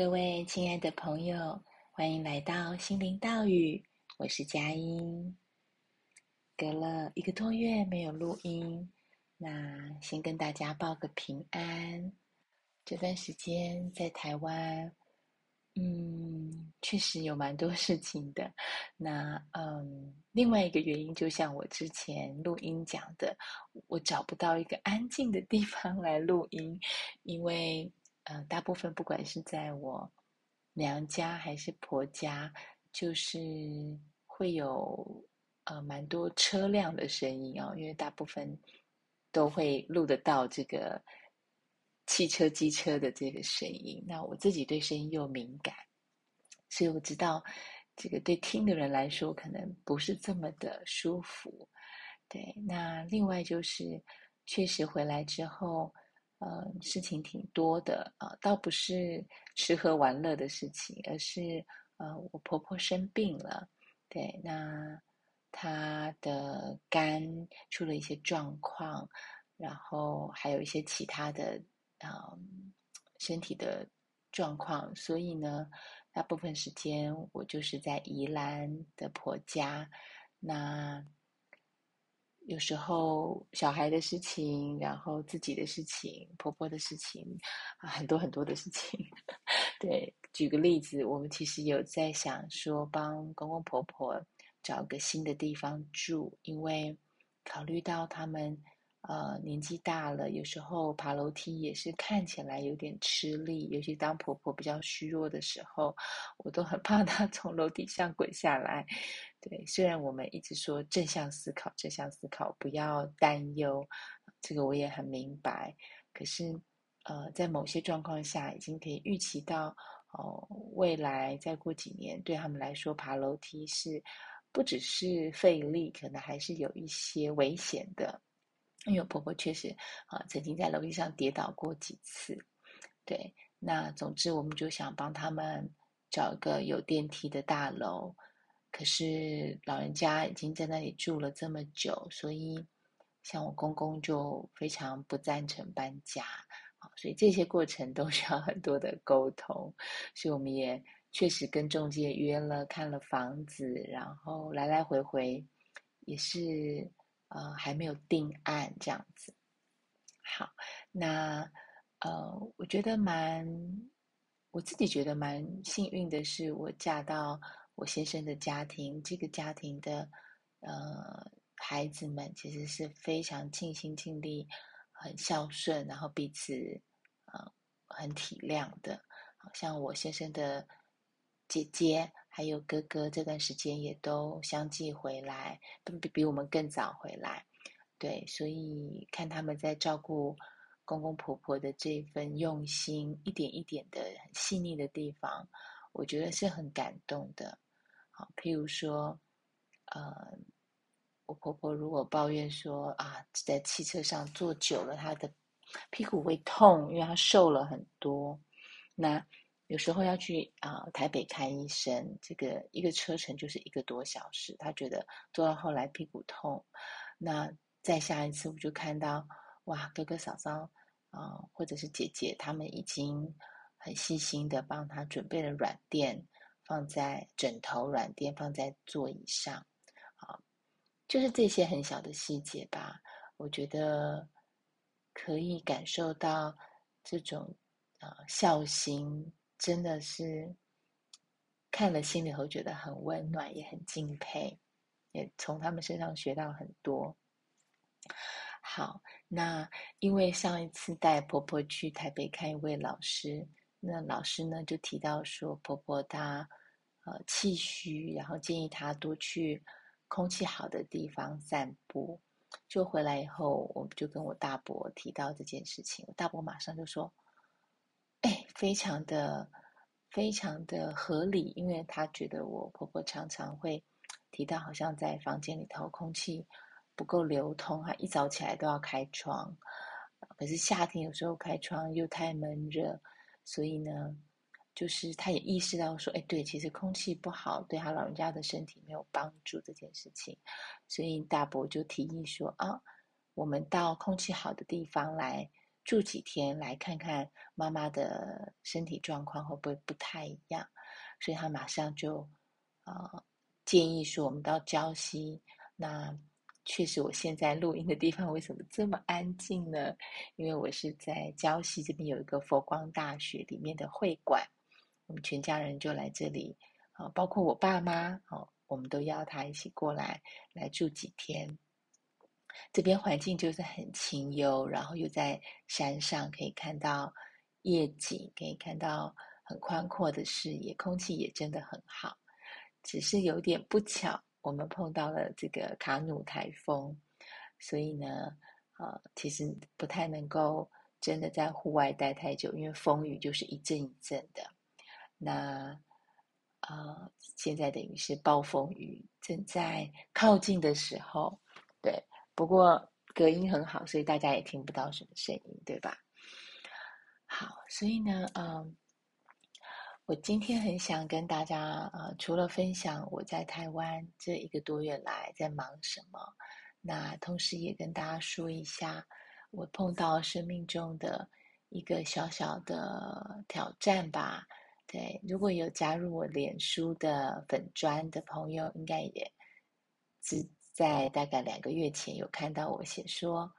各位亲爱的朋友，欢迎来到心灵道语，我是佳音。隔了一个多月没有录音，那先跟大家报个平安。这段时间在台湾，嗯，确实有蛮多事情的。那嗯，另外一个原因，就像我之前录音讲的，我找不到一个安静的地方来录音，因为。呃，大部分不管是在我娘家还是婆家，就是会有呃蛮多车辆的声音哦，因为大部分都会录得到这个汽车、机车的这个声音。那我自己对声音又敏感，所以我知道这个对听的人来说可能不是这么的舒服。对，那另外就是确实回来之后。呃，事情挺多的啊，倒不是吃喝玩乐的事情，而是呃，我婆婆生病了，对，那她的肝出了一些状况，然后还有一些其他的啊，身体的状况，所以呢，大部分时间我就是在宜兰的婆家，那。有时候小孩的事情，然后自己的事情，婆婆的事情，啊，很多很多的事情。对，举个例子，我们其实有在想说，帮公公婆婆找个新的地方住，因为考虑到他们。呃，年纪大了，有时候爬楼梯也是看起来有点吃力，尤其当婆婆比较虚弱的时候，我都很怕她 从楼梯上滚下来。对，虽然我们一直说正向思考，正向思考，不要担忧，这个我也很明白。可是，呃，在某些状况下，已经可以预期到，哦、未来再过几年，对他们来说，爬楼梯是不只是费力，可能还是有一些危险的。因为婆婆确实啊，曾经在楼梯上跌倒过几次，对。那总之，我们就想帮他们找一个有电梯的大楼。可是老人家已经在那里住了这么久，所以像我公公就非常不赞成搬家啊。所以这些过程都需要很多的沟通。所以我们也确实跟中介约了，看了房子，然后来来回回也是。呃，还没有定案这样子。好，那呃，我觉得蛮，我自己觉得蛮幸运的是，我嫁到我先生的家庭，这个家庭的呃孩子们其实是非常尽心尽力、很孝顺，然后彼此呃很体谅的。像我先生的姐姐。还有哥哥这段时间也都相继回来，比比我们更早回来，对，所以看他们在照顾公公婆婆的这份用心，一点一点的很细腻的地方，我觉得是很感动的。好，譬如说，呃，我婆婆如果抱怨说啊，在汽车上坐久了，她的屁股会痛，因为她瘦了很多，那。有时候要去啊、台北看医生，这个一个车程就是一个多小时。他觉得坐到后来屁股痛，那再下一次我就看到哇，哥哥嫂嫂啊、或者是姐姐，他们已经很细心的帮他准备了软垫，放在枕头软垫放在座椅上，啊，就是这些很小的细节吧，我觉得可以感受到这种啊、孝心。真的是看了心里头觉得很温暖，也很敬佩，也从他们身上学到很多。好，那因为上一次带婆婆去台北看一位老师，那老师呢就提到说，婆婆她呃气虚，然后建议她多去空气好的地方散步。就回来以后，我就跟我大伯提到这件事情，我大伯马上就说。非常的，非常的合理，因为他觉得我婆婆常常会提到，好像在房间里头空气不够流通，她一早起来都要开窗，可是夏天有时候开窗又太闷热，所以呢，就是他也意识到说，哎，对，其实空气不好对他老人家的身体没有帮助这件事情，所以大伯就提议说，啊，我们到空气好的地方来住几天，来看看妈妈的身体状况会不会不太一样。所以他马上就呃建议说，我们到礁溪。那确实，我现在录音的地方为什么这么安静呢？因为我是在礁溪这边有一个佛光大学里面的会馆，我们全家人就来这里啊，包括我爸妈哦，我们都邀他一起过来来住几天。这边环境就是很清幽，然后又在山上，可以看到夜景，可以看到很宽阔的视野，空气也真的很好。只是有点不巧，我们碰到了这个卡努台风，所以呢，呃，其实不太能够真的在户外待太久，因为风雨就是一阵一阵的。那呃，现在等于是暴风雨正在靠近的时候，对。不过隔音很好，所以大家也听不到什么声音，对吧？好，所以呢，嗯，我今天很想跟大家，呃，除了分享我在台湾这一个多月来在忙什么，那同时也跟大家说一下，我碰到生命中的一个小小的挑战吧。对，如果有加入我脸书的粉专的朋友，应该也知。在大概两个月前，有看到我写说，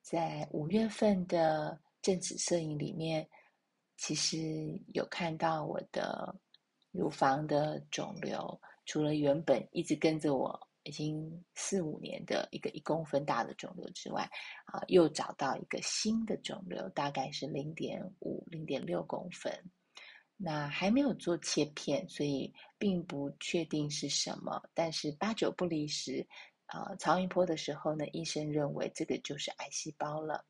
在五月份的正子摄影里面，其实有看到我的乳房的肿瘤，除了原本一直跟着我已经四五年的一个一公分大的肿瘤之外，啊，又找到一个新的肿瘤，大概是零点五、零点六公分。那还没有做切片，所以并不确定是什么。但是八九不离十，呃，超音波的时候呢，医生认为这个就是癌细胞了，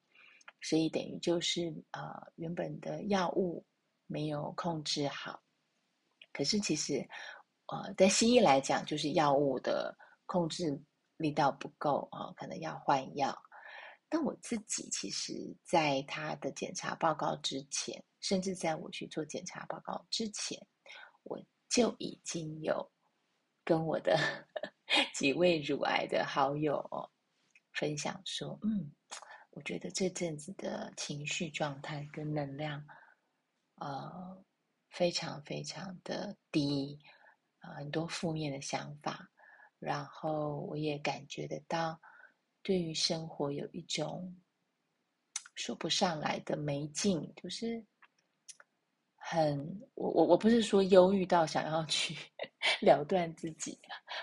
所以等于就是呃原本的药物没有控制好。可是其实，呃，在西医来讲，就是药物的控制力道不够啊，可能要换药。但我自己其实，在他的检查报告之前，甚至在我去做检查报告之前，我就已经有跟我的 几位乳癌的好友分享说：“嗯，我觉得这阵子的情绪状态跟能量，呃，非常非常的低，呃，很多负面的想法，然后我也感觉得到。”对于生活有一种说不上来的没劲，就是很我我我不是说忧郁到想要去 了断自己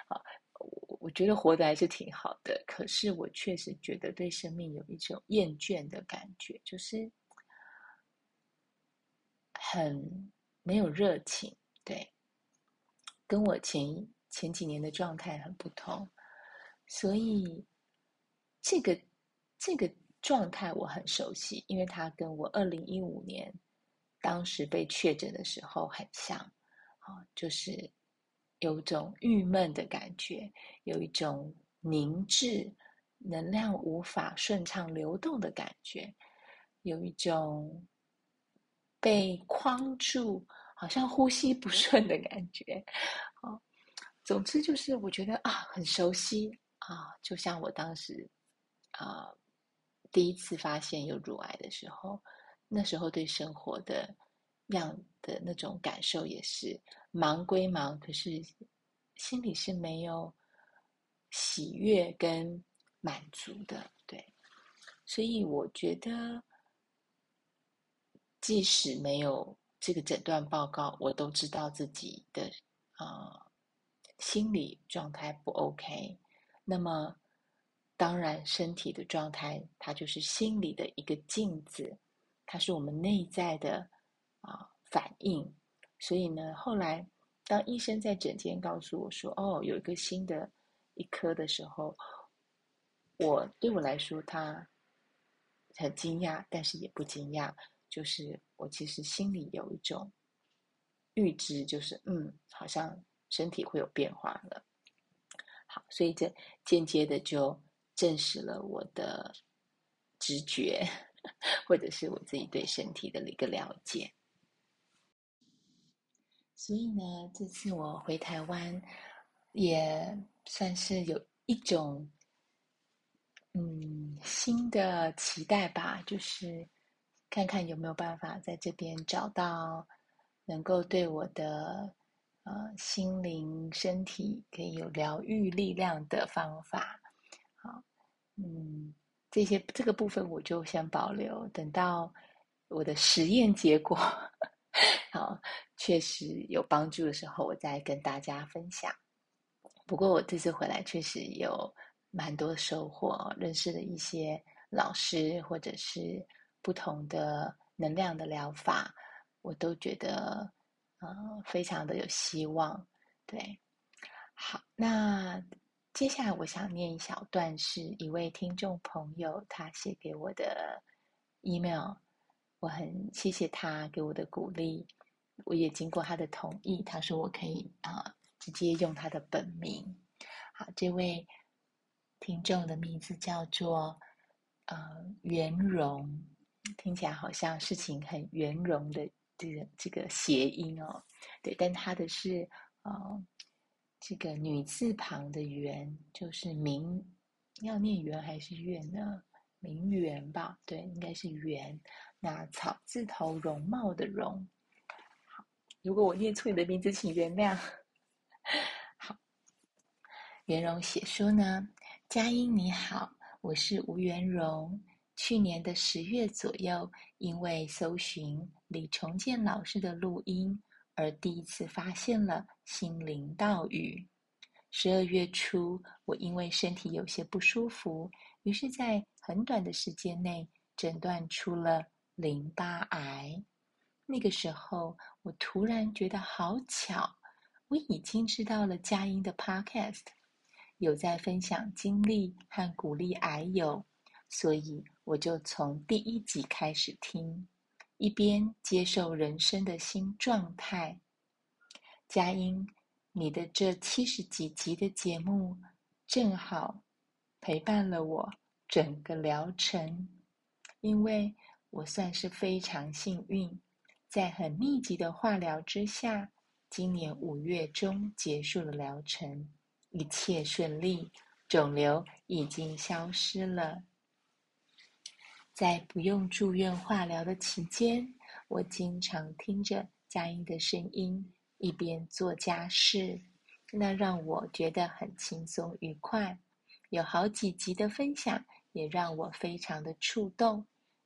啊，我我觉得活得还是挺好的，可是我确实觉得对生命有一种厌倦的感觉，就是很没有热情，对，跟我前前几年的状态很不同，所以。这个这个状态我很熟悉，因为它跟我二零一五年当时被确诊的时候很像，啊，就是有种郁闷的感觉，有一种凝滞、能量无法顺畅流动的感觉，有一种被框住，好像呼吸不顺的感觉，啊，总之就是我觉得啊很熟悉啊，就像我当时。啊、第一次发现有乳癌的时候，那时候对生活的样的那种感受也是忙归忙，可是心里是没有喜悦跟满足的。对，所以我觉得，即使没有这个诊断报告，我都知道自己的啊、心理状态不 OK。那么。当然，身体的状态，它就是心理的一个镜子，它是我们内在的啊反应。所以呢，后来当医生在诊间告诉我说：“哦，有一个新的一颗的时候”，我对我来说，他很惊讶，但是也不惊讶。就是我其实心里有一种预知，就是嗯，好像身体会有变化了。好，所以这间接的就。证实了我的直觉，或者是我自己对身体的一个了解。所以呢，这次我回台湾，也算是有一种，嗯新的期待吧，就是看看有没有办法在这边找到能够对我的呃心灵、身体可以有疗愈力量的方法。好，嗯，这些这个部分我就先保留，等到我的实验结果。好，确实有帮助的时候，我再跟大家分享。不过我这次回来确实有蛮多收获，认识了一些老师，或者是不同的能量的疗法，我都觉得呃非常的有希望。对，好，那接下来我想念一小段，是一位听众朋友他写给我的 email。我很谢谢他给我的鼓励，我也经过他的同意，他说我可以啊、直接用他的本名。好，这位听众的名字叫做呃圆融，听起来好像事情很圆融的这个这个谐音哦，对，但他的是呃这个女字旁的圆，就是明，要念圆还是月呢？名媛吧，对，应该是媛。那草字头容貌的容，好，如果我念错你的名字，请原谅。好，圆融写说呢，佳音你好，我是吴圆融。去年的十月左右，因为搜寻李重建老师的录音，而第一次发现了心灵道语。十二月初，我因为身体有些不舒服。于是，在很短的时间内诊断出了淋巴癌。那个时候，我突然觉得好巧，我已经知道了佳音的 Podcast，有在分享经历和鼓励癌友，所以我就从第一集开始听，一边接受人生的新状态。佳音，你的这七十几集的节目，正好。陪伴了我整个疗程，因为我算是非常幸运，在很密集的化疗之下，今年五月中结束了疗程，一切顺利，肿瘤已经消失了。在不用住院化疗的期间，我经常听着佳音的声音，一边做家事，那让我觉得很轻松愉快。有好几集的分享，也让我非常的触动，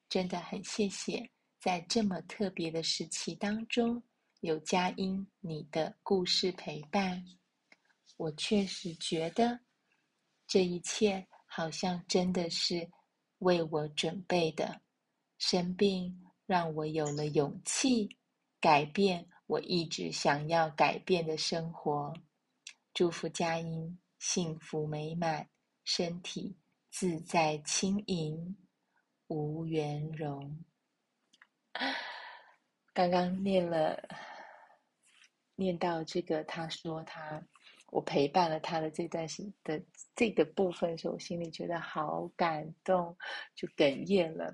真的很谢谢，在这么特别的时期当中，有佳音你的故事陪伴，我确实觉得这一切好像真的是为我准备的。生病让我有了勇气，改变我一直想要改变的生活。祝福佳音幸福美满。身体自在轻盈，无圆融。刚刚念了，念到这个，他说他我陪伴了他的这段时的这个部分时，我心里觉得好感动，就哽咽了。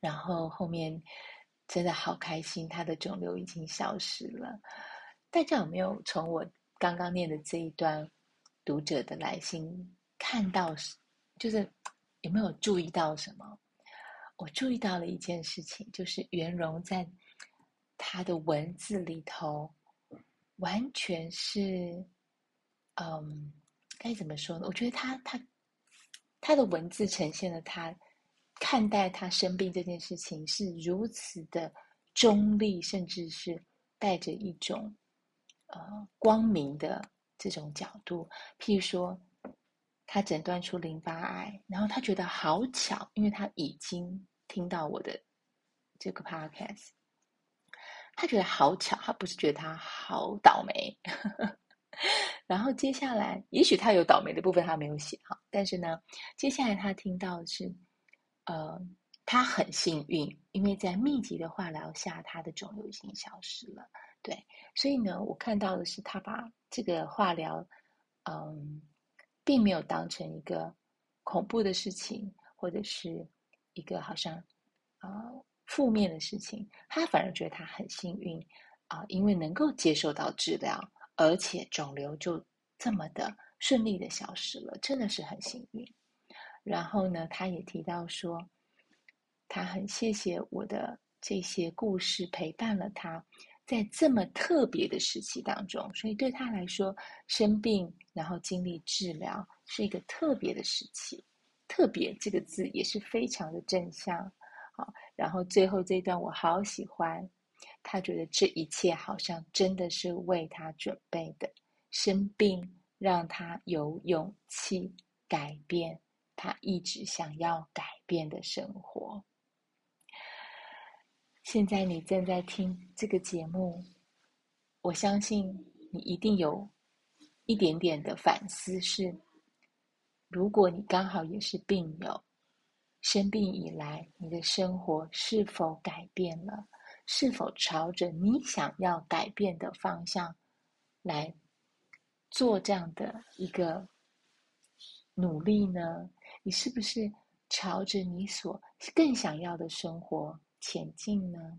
然后后面真的好开心，他的肿瘤已经消失了。大家有没有从我刚刚念的这一段读者的来信？看到，就是有没有注意到什么？我注意到了一件事情，就是袁荣在他的文字里头，完全是，嗯，该怎么说呢？我觉得他他他的文字呈现了他看待他生病这件事情是如此的中立，甚至是带着一种呃光明的这种角度，譬如说。他诊断出淋巴癌，然后他觉得好巧，因为他已经听到我的这个 podcast，他觉得好巧，他不是觉得他好倒霉。然后接下来，也许他有倒霉的部分，他没有写哈，但是呢，接下来他听到的是，呃，他很幸运，因为在密集的化疗下，他的肿瘤已经消失了。对，所以呢，我看到的是他把这个化疗，嗯。并没有当成一个恐怖的事情，或者是一个好像啊、负面的事情，他反而觉得他很幸运啊、因为能够接受到治疗，而且肿瘤就这么的顺利的消失了，真的是很幸运。然后呢，他也提到说，他很谢谢我的这些故事陪伴了他，在这么特别的时期当中，所以对他来说，生病然后经历治疗是一个特别的时期。特别这个字也是非常的正向。好，然后最后这段我好喜欢，他觉得这一切好像真的是为他准备的，生病让他有勇气改变他一直想要改变的生活。现在你正在听这个节目，我相信你一定有一点点的反思是：如果你刚好也是病友。生病以来，你的生活是否改变了？是否朝着你想要改变的方向来做这样的一个努力呢？你是不是朝着你所更想要的生活前进呢？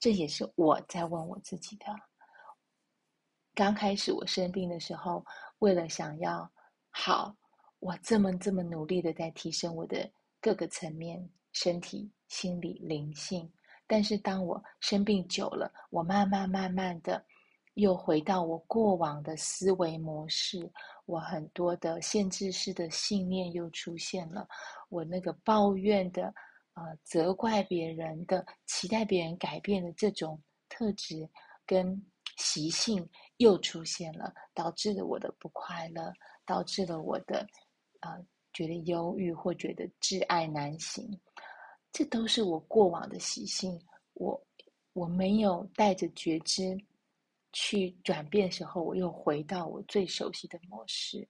这也是我在问我自己的。刚开始我生病的时候，为了想要好，我这么这么努力的在提升我的。各个层面，身体、心理、灵性。但是当我生病久了，我慢慢慢慢的又回到我过往的思维模式，我很多的限制式的信念又出现了，我那个抱怨的、呃责怪别人的、期待别人改变的这种特质跟习性又出现了，导致了我的不快乐，导致了我的呃。觉得忧郁或觉得挚爱难行，这都是我过往的习性。我我没有带着觉知去转变时候，我又回到我最熟悉的模式。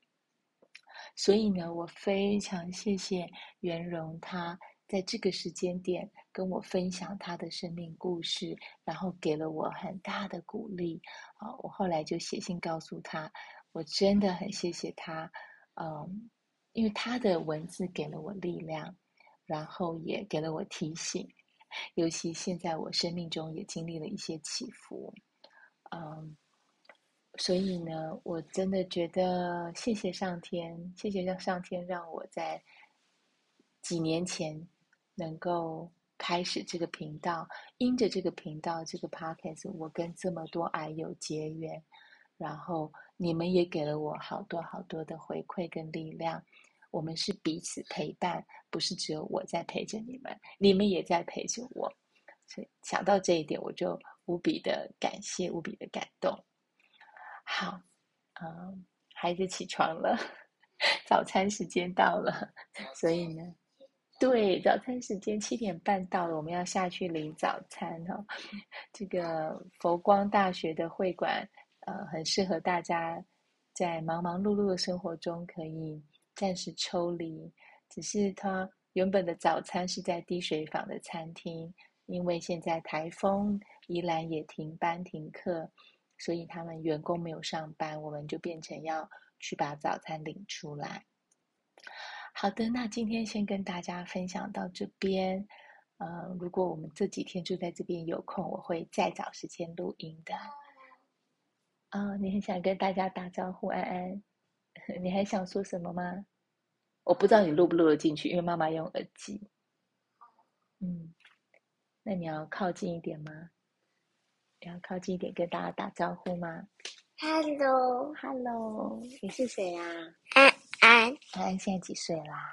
所以呢，我非常谢谢圆融，他在这个时间点跟我分享他的生命故事，然后给了我很大的鼓励。啊，我后来就写信告诉他，我真的很谢谢他。嗯。因为他的文字给了我力量，然后也给了我提醒。尤其现在我生命中也经历了一些起伏，嗯，所以呢，我真的觉得谢谢上天，谢谢让上天让我在几年前能够开始这个频道，因着这个频道这个 podcast，我跟这么多癌友结缘，然后你们也给了我好多好多的回馈跟力量。我们是彼此陪伴，不是只有我在陪着你们，你们也在陪着我。所以想到这一点，我就无比的感谢，无比的感动。好，嗯，孩子起床了，早餐时间到了，所以呢，对，早餐时间七点半到了，我们要下去领早餐哦。这个佛光大学的会馆，呃，很适合大家在忙忙碌碌的生活中可以。暂时抽离，只是他原本的早餐是在滴水坊的餐厅，因为现在台风宜兰也停班停课，所以他们员工没有上班，我们就变成要去把早餐领出来。好的，那今天先跟大家分享到这边。呃，如果我们这几天住在这边有空，我会再找时间录音的。啊、哦，你很想跟大家打招呼，安安。你还想说什么吗？我不知道你录不录得进去，因为妈妈用耳机。嗯，那你要靠近一点吗？你要靠近一点跟大家打招呼吗？Hello，Hello，你是谁呀？安安，安安现在几岁啦？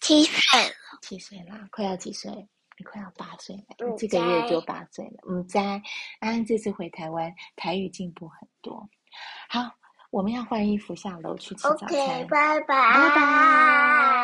七岁了。七岁啦，快要几岁？你快要八岁了，你这个月就八岁了。嗯，在安安这次回台湾，台语进步很多。好。我们要换衣服下楼去吃早餐。OK，拜拜。拜拜。